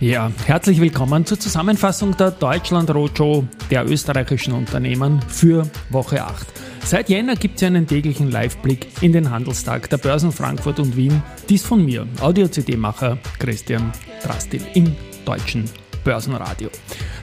Ja, herzlich willkommen zur Zusammenfassung der Deutschland Roadshow der österreichischen Unternehmen für Woche 8. Seit Jänner gibt es einen täglichen Live-Blick in den Handelstag der Börsen Frankfurt und Wien. Dies von mir, Audio-CD-Macher Christian Drastil im deutschen Börsenradio.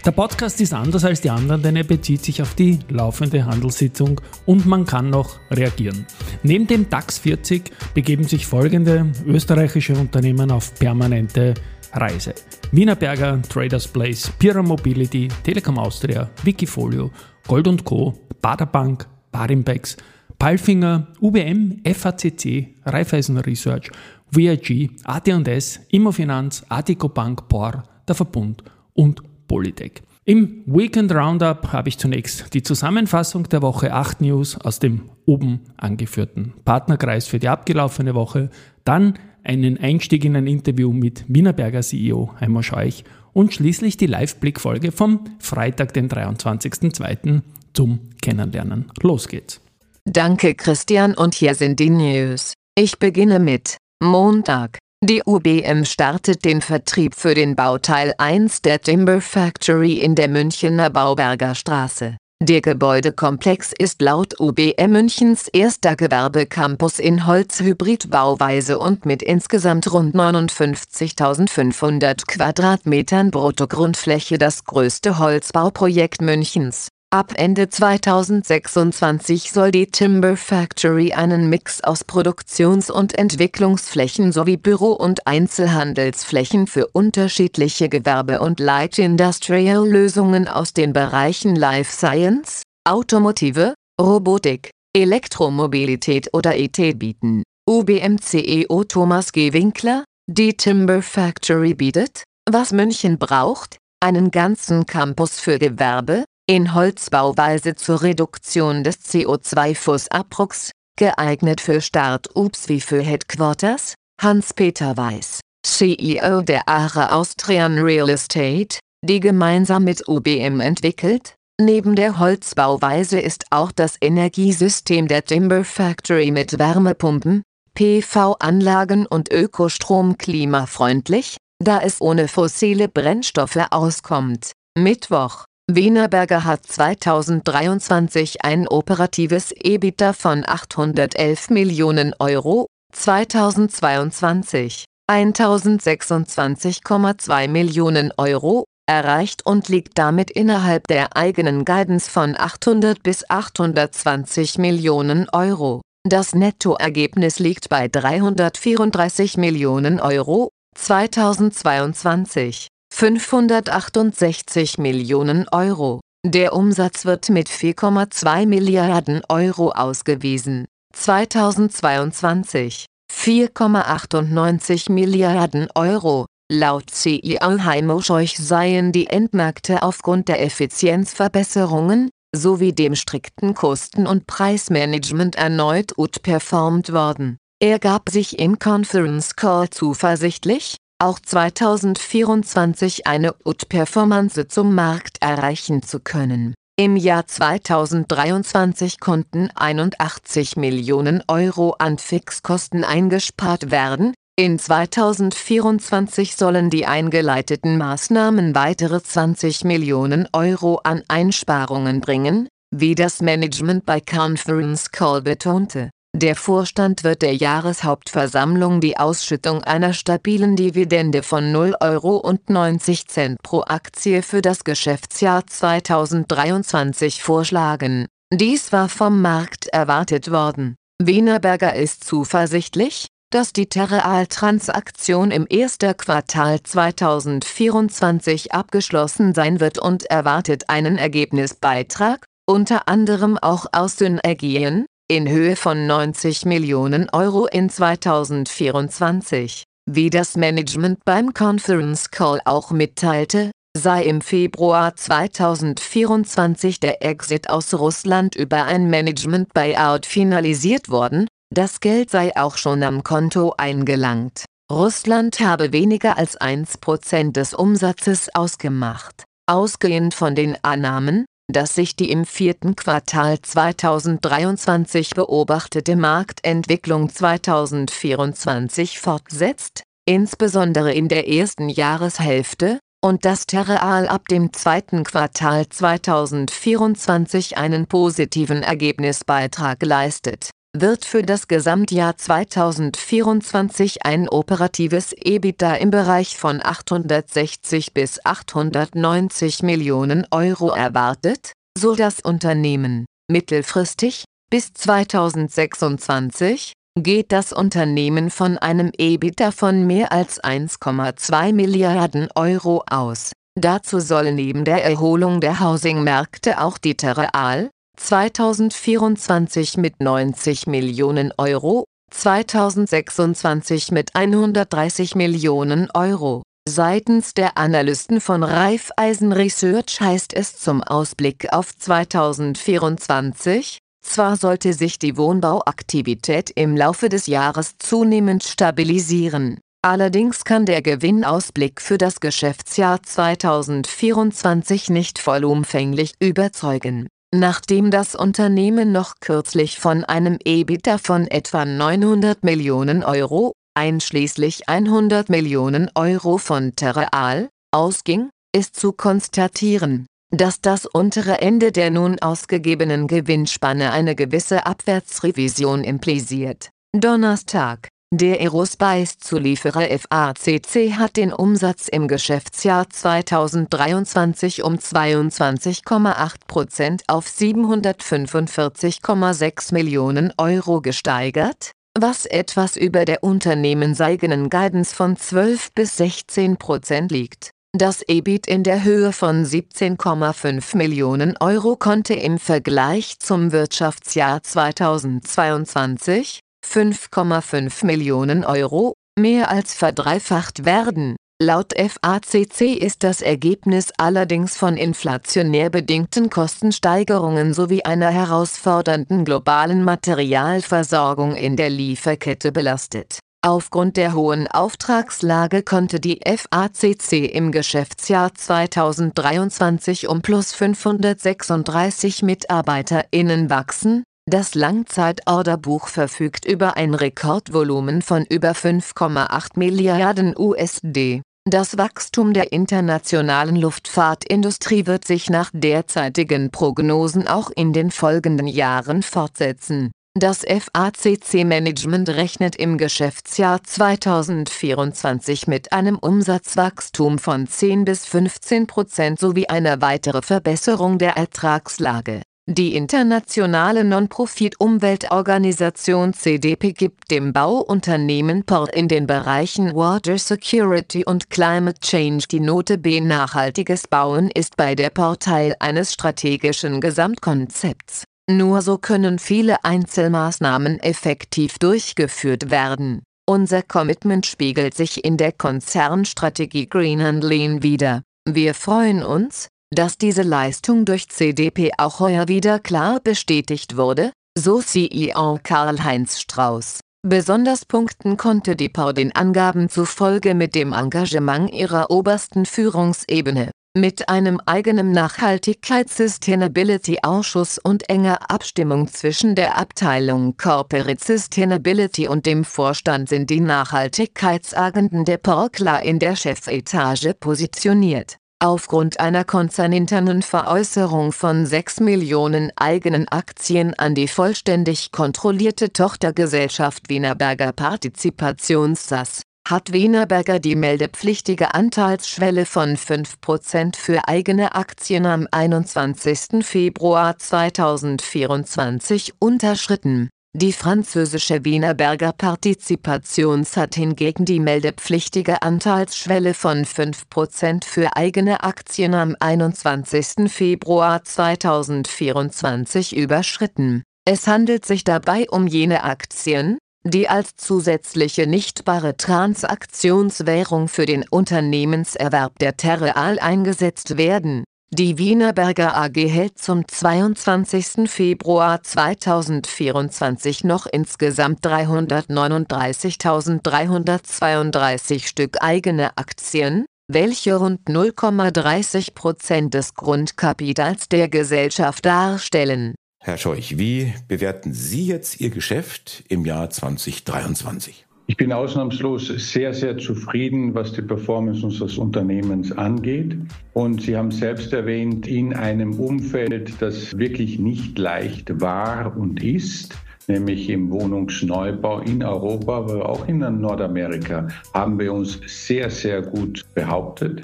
Der Podcast ist anders als die anderen, denn er bezieht sich auf die laufende Handelssitzung und man kann noch reagieren. Neben dem DAX 40 begeben sich folgende österreichische Unternehmen auf permanente Reise. Wienerberger, Traders Place, Pira Mobility, Telekom Austria, Wikifolio, Gold Co., Baderbank, Barimbex, Palfinger, UBM, FACC, Raiffeisen Research, VIG, AT&S, Immofinanz, Artico Bank, POR, der Verbund und Polytech. Im Weekend Roundup habe ich zunächst die Zusammenfassung der Woche 8 News aus dem oben angeführten Partnerkreis für die abgelaufene Woche, dann einen Einstieg in ein Interview mit Wienerberger CEO Heimo Scheuch und schließlich die Live-Blick-Folge vom Freitag, den 23.02. zum Kennenlernen. Los geht's. Danke Christian und hier sind die News. Ich beginne mit Montag. Die UBM startet den Vertrieb für den Bauteil 1 der Timber Factory in der Münchener Bauberger Straße. Der Gebäudekomplex ist laut UBM Münchens erster Gewerbecampus in Holzhybridbauweise und mit insgesamt rund 59.500 Quadratmetern Bruttogrundfläche das größte Holzbauprojekt Münchens. Ab Ende 2026 soll die Timber Factory einen Mix aus Produktions- und Entwicklungsflächen sowie Büro- und Einzelhandelsflächen für unterschiedliche Gewerbe- und Light Industrial Lösungen aus den Bereichen Life Science, Automotive, Robotik, Elektromobilität oder IT bieten. UBM-CEO Thomas G. Winkler, die Timber Factory bietet, was München braucht, einen ganzen Campus für Gewerbe, in Holzbauweise zur Reduktion des CO2-Fußabdrucks, geeignet für Start-ups wie für Headquarters, Hans-Peter Weiß, CEO der ARA Austrian Real Estate, die gemeinsam mit UBM entwickelt. Neben der Holzbauweise ist auch das Energiesystem der Timber Factory mit Wärmepumpen, PV-Anlagen und Ökostrom klimafreundlich, da es ohne fossile Brennstoffe auskommt. Mittwoch Wienerberger hat 2023 ein operatives EBITDA von 811 Millionen Euro, 2022 1026,2 Millionen Euro erreicht und liegt damit innerhalb der eigenen Guidance von 800 bis 820 Millionen Euro. Das Nettoergebnis liegt bei 334 Millionen Euro, 2022 568 Millionen Euro. Der Umsatz wird mit 4,2 Milliarden Euro ausgewiesen. 2022 4,98 Milliarden Euro. Laut CEO Heimo Scheuch seien die Endmärkte aufgrund der Effizienzverbesserungen sowie dem strikten Kosten- und Preismanagement erneut gut performt worden. Er gab sich im Conference Call zuversichtlich, auch 2024 eine UT-Performance zum Markt erreichen zu können. Im Jahr 2023 konnten 81 Millionen Euro an Fixkosten eingespart werden, in 2024 sollen die eingeleiteten Maßnahmen weitere 20 Millionen Euro an Einsparungen bringen, wie das Management bei Conference Call betonte. Der Vorstand wird der Jahreshauptversammlung die Ausschüttung einer stabilen Dividende von 0,90 Euro pro Aktie für das Geschäftsjahr 2023 vorschlagen. Dies war vom Markt erwartet worden. Wienerberger ist zuversichtlich, dass die Terreal-Transaktion im ersten Quartal 2024 abgeschlossen sein wird und erwartet einen Ergebnisbeitrag, unter anderem auch aus Synergien, in Höhe von 90 Millionen Euro in 2024. Wie das Management beim Conference Call auch mitteilte, sei im Februar 2024 der Exit aus Russland über ein Management-Buyout finalisiert worden, das Geld sei auch schon am Konto eingelangt. Russland habe weniger als 1% des Umsatzes ausgemacht. Ausgehend von den Annahmen, dass sich die im vierten Quartal 2023 beobachtete Marktentwicklung 2024 fortsetzt, insbesondere in der ersten Jahreshälfte, und dass Terreal ab dem zweiten Quartal 2024 einen positiven Ergebnisbeitrag leistet, wird für das Gesamtjahr 2024 ein operatives EBITDA im Bereich von 860 bis 890 Millionen Euro erwartet, so das Unternehmen. Mittelfristig, bis 2026, geht das Unternehmen von einem EBITDA von mehr als 1,2 Milliarden Euro aus. Dazu soll neben der Erholung der Housing-Märkte auch die Terreal, 2024 mit 90 Millionen Euro, 2026 mit 130 Millionen Euro. Seitens der Analysten von Raiffeisen Research heißt es zum Ausblick auf 2024, zwar sollte sich die Wohnbauaktivität im Laufe des Jahres zunehmend stabilisieren, allerdings kann der Gewinnausblick für das Geschäftsjahr 2024 nicht vollumfänglich überzeugen Nachdem das Unternehmen noch kürzlich von einem EBITDA von etwa 900 Millionen Euro, einschließlich 100 Millionen Euro von Terreal, ausging, ist zu konstatieren, dass das untere Ende der nun ausgegebenen Gewinnspanne eine gewisse Abwärtsrevision impliziert. Donnerstag der Aerospace-Zulieferer FACC hat den Umsatz im Geschäftsjahr 2023 um 22,8% auf 745,6 Millionen Euro gesteigert, was etwas über der unternehmenseigenen Guidance von 12 bis 16% liegt. Das EBIT in der Höhe von 17,5 Millionen Euro konnte im Vergleich zum Wirtschaftsjahr 2022 5,5 Millionen Euro, mehr als verdreifacht werden. Laut FACC ist das Ergebnis allerdings von inflationär bedingten Kostensteigerungen sowie einer herausfordernden globalen Materialversorgung in der Lieferkette belastet. Aufgrund der hohen Auftragslage konnte die FACC im Geschäftsjahr 2023 um plus 536 MitarbeiterInnen wachsen, das Langzeitorderbuch verfügt über ein Rekordvolumen von über 5,8 Milliarden USD. Das Wachstum der internationalen Luftfahrtindustrie wird sich nach derzeitigen Prognosen auch in den folgenden Jahren fortsetzen. Das FACC-Management rechnet im Geschäftsjahr 2024 mit einem Umsatzwachstum von 10 bis 15 Prozent sowie einer weitere Verbesserung der Ertragslage die internationale Non-Profit-Umweltorganisation CDP gibt dem Bauunternehmen POR in den Bereichen Water Security und Climate Change die Note B. Nachhaltiges Bauen ist bei der POR Teil eines strategischen Gesamtkonzepts. Nur so können viele Einzelmaßnahmen effektiv durchgeführt werden. Unser Commitment spiegelt sich in der Konzernstrategie Green and Lean wider. Wir freuen uns, dass diese Leistung durch CDP auch heuer wieder klar bestätigt wurde, so CEO Karl-Heinz Strauß. Besonders punkten konnte die POR den Angaben zufolge mit dem Engagement ihrer obersten Führungsebene, mit einem eigenen Nachhaltigkeits-Sustainability-Ausschuss und enger Abstimmung zwischen der Abteilung Corporate Sustainability und dem Vorstand sind die Nachhaltigkeitsagenten der POR klar in der Chefetage positioniert Aufgrund einer konzerninternen Veräußerung von 6 Millionen eigenen Aktien an die vollständig kontrollierte Tochtergesellschaft Wienerberger Partizipations SAS, hat Wienerberger die meldepflichtige Anteilsschwelle von 5% für eigene Aktien am 21. Februar 2024 unterschritten die französische Wienerberger Partizipations hat hingegen die meldepflichtige Anteilsschwelle von 5% für eigene Aktien am 21. Februar 2024 überschritten. Es handelt sich dabei um jene Aktien, die als zusätzliche nichtbare Transaktionswährung für den Unternehmenserwerb der Terreal eingesetzt werden Die Wienerberger AG hält zum 22. Februar 2024 noch insgesamt 339.332 Stück eigene Aktien, welche rund 0,30 Prozent des Grundkapitals der Gesellschaft darstellen. Herr Scheuch, wie bewerten Sie jetzt Ihr Geschäft im Jahr 2023? Ich bin ausnahmslos sehr, sehr zufrieden, was die Performance unseres Unternehmens angeht. Und Sie haben selbst erwähnt, in einem Umfeld, das wirklich nicht leicht war und ist, nämlich im Wohnungsneubau in Europa, aber auch in Nordamerika, haben wir uns sehr, sehr gut behauptet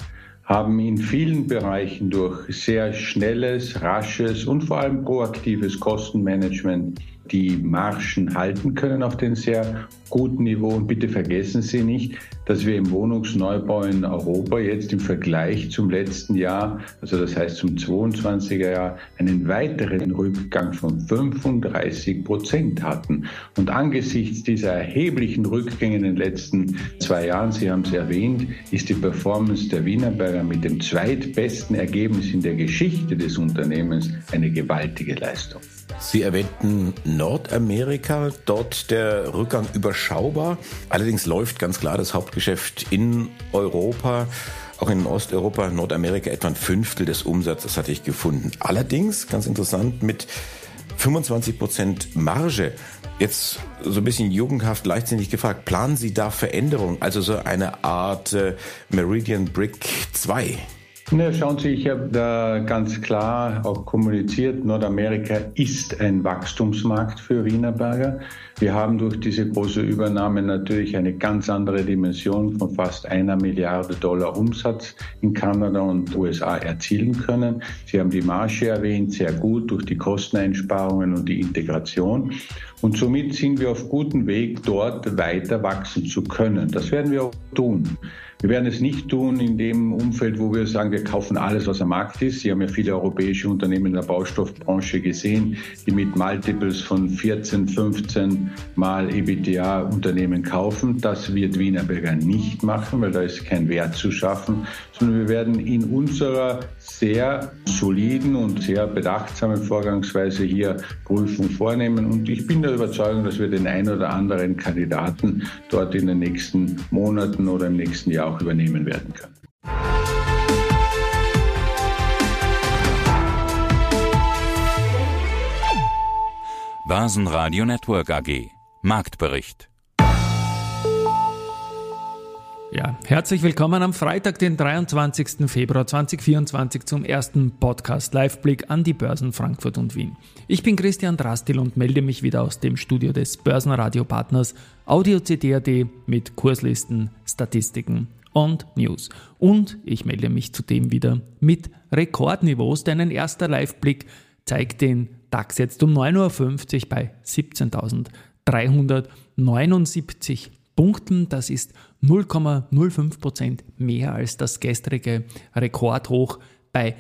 haben in vielen Bereichen durch sehr schnelles, rasches und vor allem proaktives Kostenmanagement die Margen halten können auf den sehr guten Niveau. Und bitte vergessen Sie nicht, dass wir im Wohnungsneubau in Europa jetzt im Vergleich zum letzten Jahr, also das heißt zum 22er Jahr, einen weiteren Rückgang von 35 Prozent hatten. Und angesichts dieser erheblichen Rückgänge in den letzten zwei Jahren, Sie haben es erwähnt, ist die Performance der Wienerberger mit dem zweitbesten Ergebnis in der Geschichte des Unternehmens eine gewaltige Leistung. Sie erwähnten Nordamerika, dort der Rückgang überschaubar. Allerdings läuft ganz klar das Hauptgeschäft in Europa, auch in Osteuropa, Nordamerika etwa ein Fünftel des Umsatzes hatte ich gefunden. Allerdings, ganz interessant, mit 25 Prozent Marge. Jetzt so ein bisschen jugendhaft, leichtsinnig gefragt, planen Sie da Veränderungen, also so eine Art äh, Meridian Brick 2? Ne, schauen Sie, ich habe da ganz klar auch kommuniziert, Nordamerika ist ein Wachstumsmarkt für Wienerberger. Wir haben durch diese große Übernahme natürlich eine ganz andere Dimension von fast einer Milliarde Dollar Umsatz in Kanada und USA erzielen können. Sie haben die Marge erwähnt, sehr gut durch die Kosteneinsparungen und die Integration. Und somit sind wir auf gutem Weg, dort weiter wachsen zu können. Das werden wir auch tun. Wir werden es nicht tun in dem Umfeld, wo wir sagen, wir kaufen alles, was am Markt ist. Sie haben ja viele europäische Unternehmen in der Baustoffbranche gesehen, die mit Multiples von 14, 15 Mal EBITDA Unternehmen kaufen. Das wird Wienerberger nicht machen, weil da ist kein Wert zu schaffen, sondern wir werden in unserer sehr soliden und sehr bedachtsamen Vorgangsweise hier Prüfung vornehmen. Und ich bin der Überzeugung, dass wir den ein oder anderen Kandidaten dort in den nächsten Monaten oder im nächsten Jahr auch übernehmen werden können. Basen Network AG Marktbericht ja, herzlich willkommen am Freitag, den 23. Februar 2024 zum ersten Podcast Liveblick an die Börsen Frankfurt und Wien. Ich bin Christian Drastil und melde mich wieder aus dem Studio des Börsenradiopartners Audio CD.at mit Kurslisten, Statistiken und News. Und ich melde mich zudem wieder mit Rekordniveaus, denn ein erster Liveblick zeigt den DAX jetzt um 9.50 Uhr bei 17.379 Punkten. Das ist 0,05% mehr als das gestrige Rekordhoch bei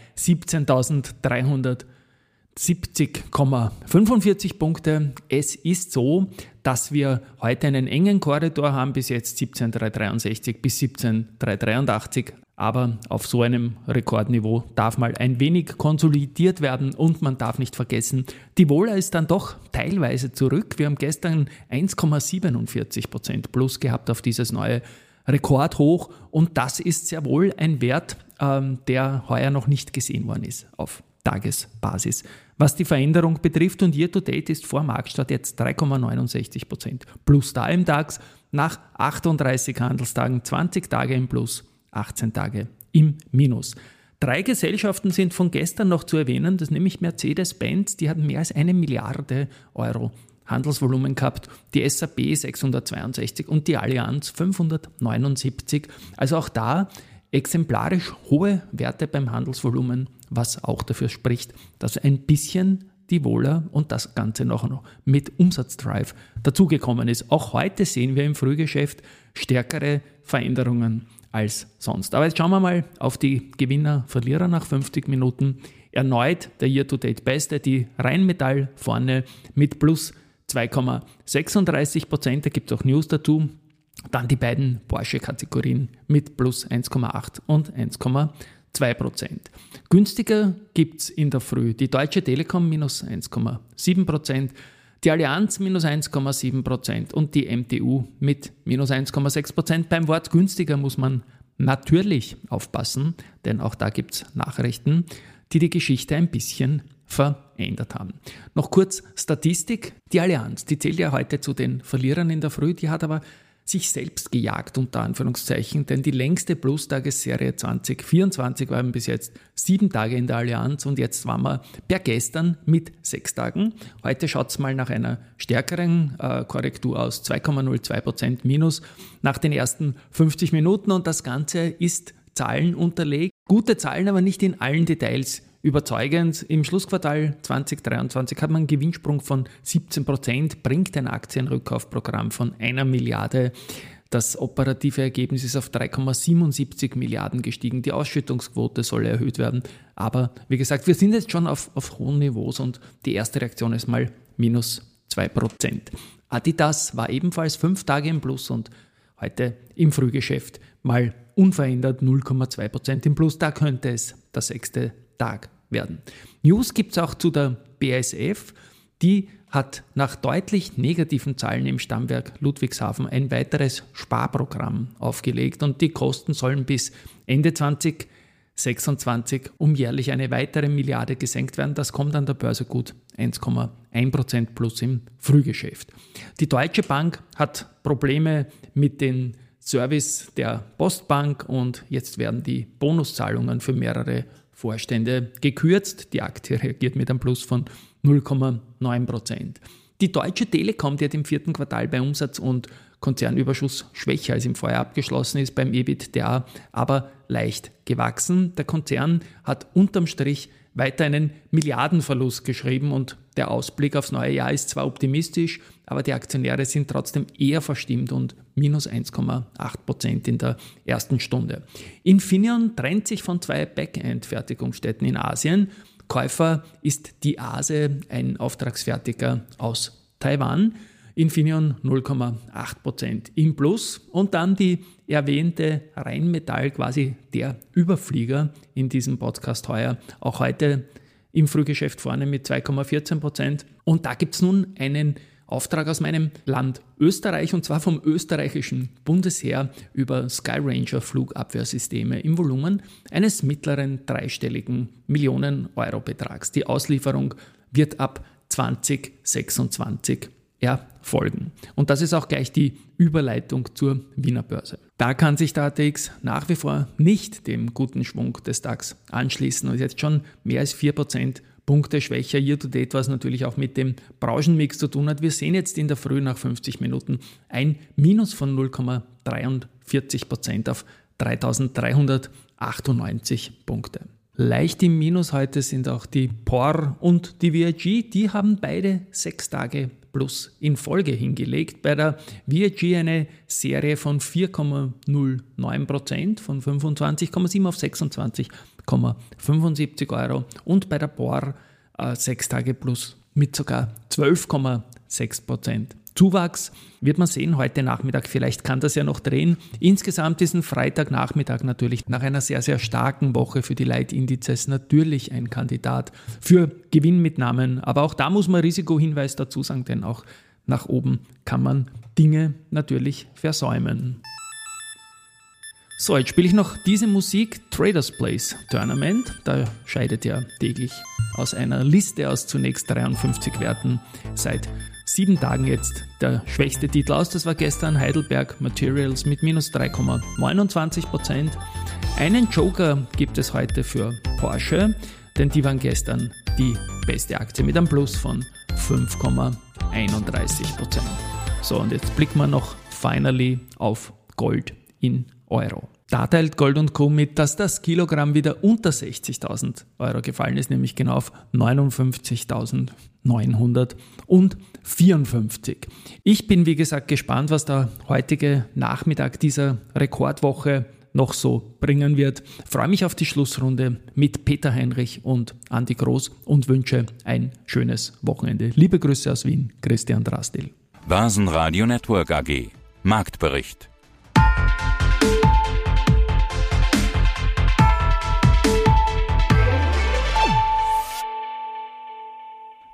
17.370,45 Punkte. Es ist so, dass wir heute einen engen Korridor haben, bis jetzt 17.363 bis 17.383. Aber auf so einem Rekordniveau darf mal ein wenig konsolidiert werden und man darf nicht vergessen, die Wohler ist dann doch teilweise zurück. Wir haben gestern 1,47% plus gehabt auf dieses neue Rekordhoch und das ist sehr wohl ein Wert, ähm, der heuer noch nicht gesehen worden ist auf Tagesbasis. Was die Veränderung betrifft und Year to Date ist vor Marktstart jetzt 3,69% plus da im DAX nach 38 Handelstagen, 20 Tage im Plus 18 Tage im Minus. Drei Gesellschaften sind von gestern noch zu erwähnen, das ist nämlich Mercedes-Benz, die hatten mehr als eine Milliarde Euro Handelsvolumen gehabt, die SAP 662 und die Allianz 579. Also auch da exemplarisch hohe Werte beim Handelsvolumen, was auch dafür spricht, dass ein bisschen die Wohler und das Ganze noch mit Umsatzdrive dazugekommen ist. Auch heute sehen wir im Frühgeschäft stärkere Veränderungen als sonst. Aber jetzt schauen wir mal auf die Gewinner, Verlierer nach 50 Minuten. Erneut der Year-to-Date Beste, die Rheinmetall vorne mit plus 2,36 Prozent. Da gibt es auch News dazu. Dann die beiden Porsche-Kategorien mit plus 1,8 und 1,2 2%. Günstiger gibt es in der Früh die Deutsche Telekom minus 1,7%, die Allianz minus 1,7% und die MTU mit minus 1,6%. Beim Wort günstiger muss man natürlich aufpassen, denn auch da gibt es Nachrichten, die die Geschichte ein bisschen verändert haben. Noch kurz Statistik. Die Allianz, die zählt ja heute zu den Verlierern in der Früh, die hat aber sich selbst gejagt, unter Anführungszeichen, denn die längste Plus-Tagesserie 2024 waren bis jetzt sieben Tage in der Allianz und jetzt waren wir per gestern mit sechs Tagen. Heute schaut es mal nach einer stärkeren äh, Korrektur aus, 2,02% minus nach den ersten 50 Minuten und das Ganze ist Zahlen unterlegt. Gute Zahlen, aber nicht in allen Details überzeugend. Im Schlussquartal 2023 hat man einen Gewinnsprung von 17 Prozent, bringt ein Aktienrückkaufprogramm von einer Milliarde. Das operative Ergebnis ist auf 3,77 Milliarden gestiegen. Die Ausschüttungsquote soll erhöht werden. Aber wie gesagt, wir sind jetzt schon auf, auf hohen Niveaus und die erste Reaktion ist mal minus 2 Prozent. Adidas war ebenfalls fünf Tage im Plus und heute im Frühgeschäft mal unverändert 0,2 Prozent im Plus. Da könnte es der sechste Tag werden. News gibt es auch zu der BASF. Die hat nach deutlich negativen Zahlen im Stammwerk Ludwigshafen ein weiteres Sparprogramm aufgelegt und die Kosten sollen bis Ende 2026 um jährlich eine weitere Milliarde gesenkt werden. Das kommt an der Börse gut 1,1% plus im Frühgeschäft. Die Deutsche Bank hat Probleme mit den Service der Postbank und jetzt werden die Bonuszahlungen für mehrere Vorstände gekürzt. Die Aktie reagiert mit einem Plus von 0,9 Prozent. Die Deutsche Telekom, die hat im vierten Quartal bei Umsatz und Konzernüberschuss schwächer als im Vorjahr abgeschlossen ist, beim EBITDA aber leicht gewachsen. Der Konzern hat unterm Strich weiter einen Milliardenverlust geschrieben und der Ausblick aufs neue Jahr ist zwar optimistisch, aber die Aktionäre sind trotzdem eher verstimmt und minus 1,8 Prozent in der ersten Stunde. Infineon trennt sich von zwei Backend-Fertigungsstätten in Asien. Käufer ist die ASE, ein Auftragsfertiger aus Taiwan. Infineon 0,8% im Plus und dann die erwähnte Rheinmetall, quasi der Überflieger in diesem Podcast heuer, auch heute im Frühgeschäft vorne mit 2,14%. Und da gibt es nun einen Auftrag aus meinem Land Österreich und zwar vom österreichischen Bundesheer über Skyranger Flugabwehrsysteme im Volumen eines mittleren dreistelligen Millionen Euro Betrags. Die Auslieferung wird ab 2026 erfolgen. Und das ist auch gleich die Überleitung zur Wiener Börse. Da kann sich der ATX nach wie vor nicht dem guten Schwung des DAX anschließen und jetzt schon mehr als 4% Punkte schwächer year to date, was natürlich auch mit dem Branchenmix zu tun hat. Wir sehen jetzt in der Früh nach 50 Minuten ein Minus von 0,43% auf 3398 Punkte. Leicht im Minus heute sind auch die POR und die VIG. Die haben beide sechs Tage plus in Folge hingelegt. Bei der VIG eine Serie von 4,09% von 25,7 auf 26,75 Euro und bei der POR äh, 6 Tage plus mit sogar 12,6 Zuwachs wird man sehen heute Nachmittag. Vielleicht kann das ja noch drehen. Insgesamt ist ein Freitagnachmittag natürlich nach einer sehr, sehr starken Woche für die Leitindizes natürlich ein Kandidat für Gewinnmitnahmen. Aber auch da muss man Risikohinweis dazu sagen, denn auch nach oben kann man Dinge natürlich versäumen. So, jetzt spiele ich noch diese Musik Traders Place Tournament. Da scheidet ja täglich aus einer Liste aus zunächst 53 Werten seit sieben Tagen jetzt der schwächste Titel aus. Das war gestern Heidelberg Materials mit minus 3,29%. Einen Joker gibt es heute für Porsche, denn die waren gestern die beste Aktie mit einem Plus von 5,31%. So, und jetzt blicken wir noch finally auf Gold in Euro. Da teilt Gold Co. mit, dass das Kilogramm wieder unter 60.000 Euro gefallen ist, nämlich genau auf 59.954. Ich bin, wie gesagt, gespannt, was der heutige Nachmittag dieser Rekordwoche noch so bringen wird. freue mich auf die Schlussrunde mit Peter Heinrich und Andi Groß und wünsche ein schönes Wochenende. Liebe Grüße aus Wien, Christian Drastil. Basen Network AG Marktbericht